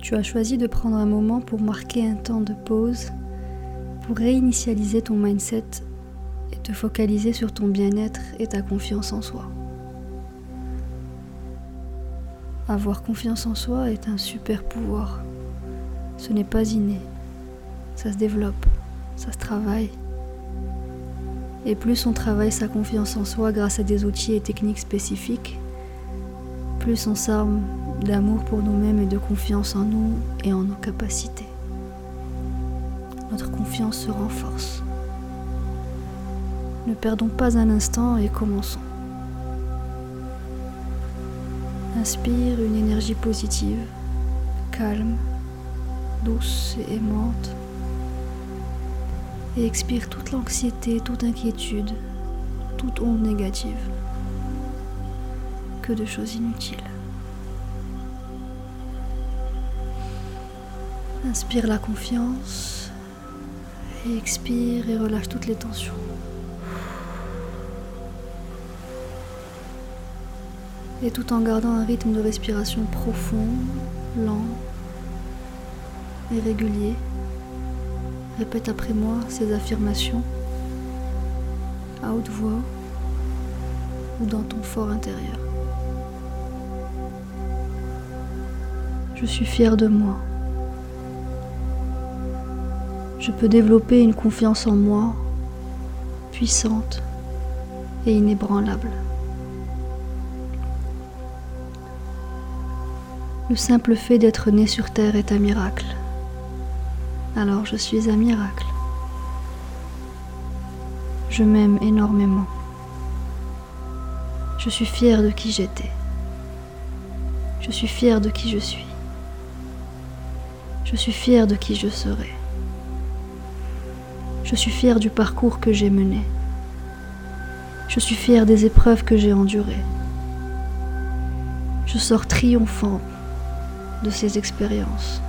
Tu as choisi de prendre un moment pour marquer un temps de pause, pour réinitialiser ton mindset et te focaliser sur ton bien-être et ta confiance en soi. Avoir confiance en soi est un super pouvoir. Ce n'est pas inné. Ça se développe, ça se travaille. Et plus on travaille sa confiance en soi grâce à des outils et techniques spécifiques, plus on s'arme d'amour pour nous-mêmes et de confiance en nous et en nos capacités. Notre confiance se renforce. Ne perdons pas un instant et commençons. Inspire une énergie positive, calme, douce et aimante. Et expire toute l'anxiété, toute inquiétude, toute onde négative. Que de choses inutiles. Inspire la confiance et expire et relâche toutes les tensions. Et tout en gardant un rythme de respiration profond, lent et régulier, répète après moi ces affirmations à haute voix ou dans ton fort intérieur. Je suis fière de moi. Je peux développer une confiance en moi puissante et inébranlable. Le simple fait d'être né sur Terre est un miracle. Alors je suis un miracle. Je m'aime énormément. Je suis fière de qui j'étais. Je suis fière de qui je suis. Je suis fière de qui je serai. Je suis fière du parcours que j'ai mené. Je suis fière des épreuves que j'ai endurées. Je sors triomphante de ces expériences.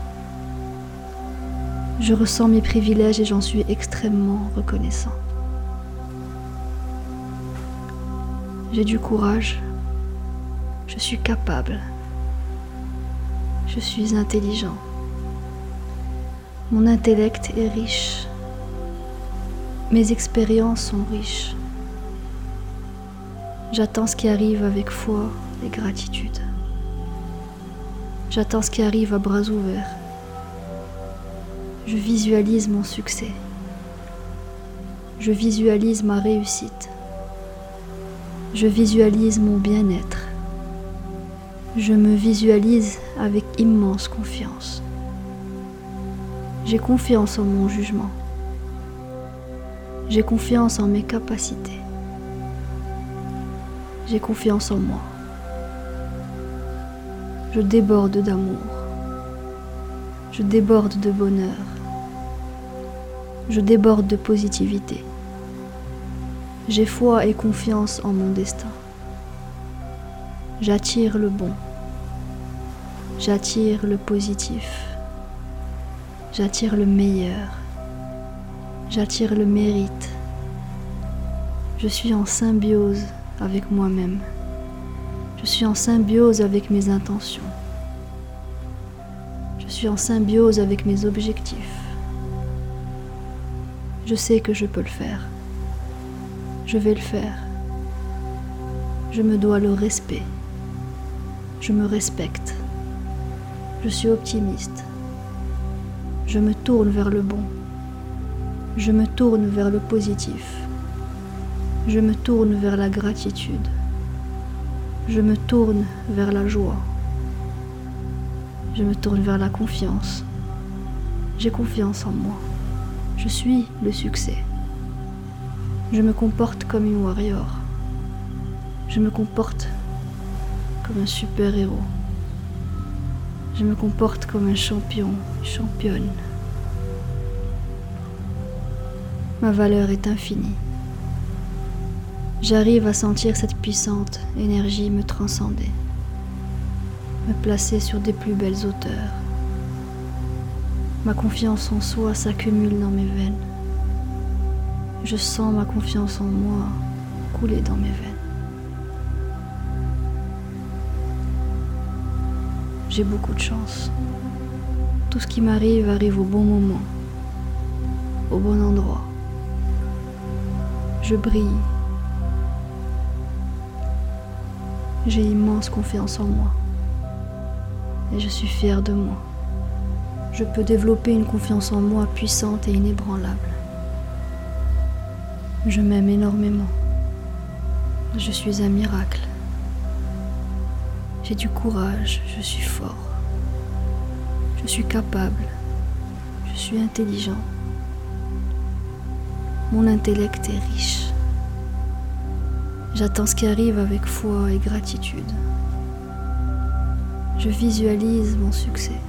Je ressens mes privilèges et j'en suis extrêmement reconnaissant. J'ai du courage. Je suis capable. Je suis intelligent. Mon intellect est riche. Mes expériences sont riches. J'attends ce qui arrive avec foi et gratitude. J'attends ce qui arrive à bras ouverts. Je visualise mon succès. Je visualise ma réussite. Je visualise mon bien-être. Je me visualise avec immense confiance. J'ai confiance en mon jugement. J'ai confiance en mes capacités. J'ai confiance en moi je déborde d'amour, je déborde de bonheur, je déborde de positivité. J'ai foi et confiance en mon destin. J'attire le bon, j'attire le positif, j'attire le meilleur, j'attire le mérite. Je suis en symbiose avec moi-même. Je suis en symbiose avec mes intentions. Je suis en symbiose avec mes objectifs. Je sais que je peux le faire. Je vais le faire. Je me dois le respect. Je me respecte. Je suis optimiste. Je me tourne vers le bon. Je me tourne vers le positif. Je me tourne vers la gratitude je me tourne vers la joie. Je me tourne vers la confiance. J'ai confiance en moi. Je suis le succès. Je me comporte comme une warrior. Je me comporte comme un super-héros. Je me comporte comme un champion, championne. Ma valeur est infinie. J'arrive à sentir cette puissante énergie me transcender, me placer sur des plus belles hauteurs. Ma confiance en soi s'accumule dans mes veines. Je sens ma confiance en moi couler dans mes veines. J'ai beaucoup de chance. Tout ce qui m'arrive arrive au bon moment, au bon endroit. Je brille. J'ai immense confiance en moi. Et je suis fière de moi. Je peux développer une confiance en moi puissante et inébranlable. Je m'aime énormément. Je suis un miracle. J'ai du courage, je suis fort. Je suis capable. Je suis intelligent. Mon intellect est riche. J'attends ce qui arrive avec foi et gratitude. Je visualise mon succès.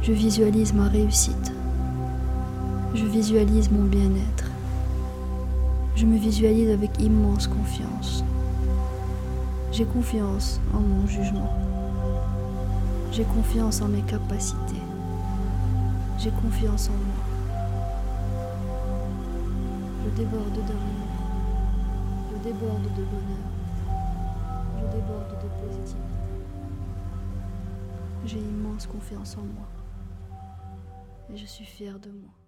Je visualise ma réussite. Je visualise mon bien-être. Je me visualise avec immense confiance. J'ai confiance en mon jugement. J'ai confiance en mes capacités. J'ai confiance en moi. Déborde d'amour. Je déborde de bonheur. Je déborde de positivité. J'ai immense confiance en moi. Et je suis fière de moi.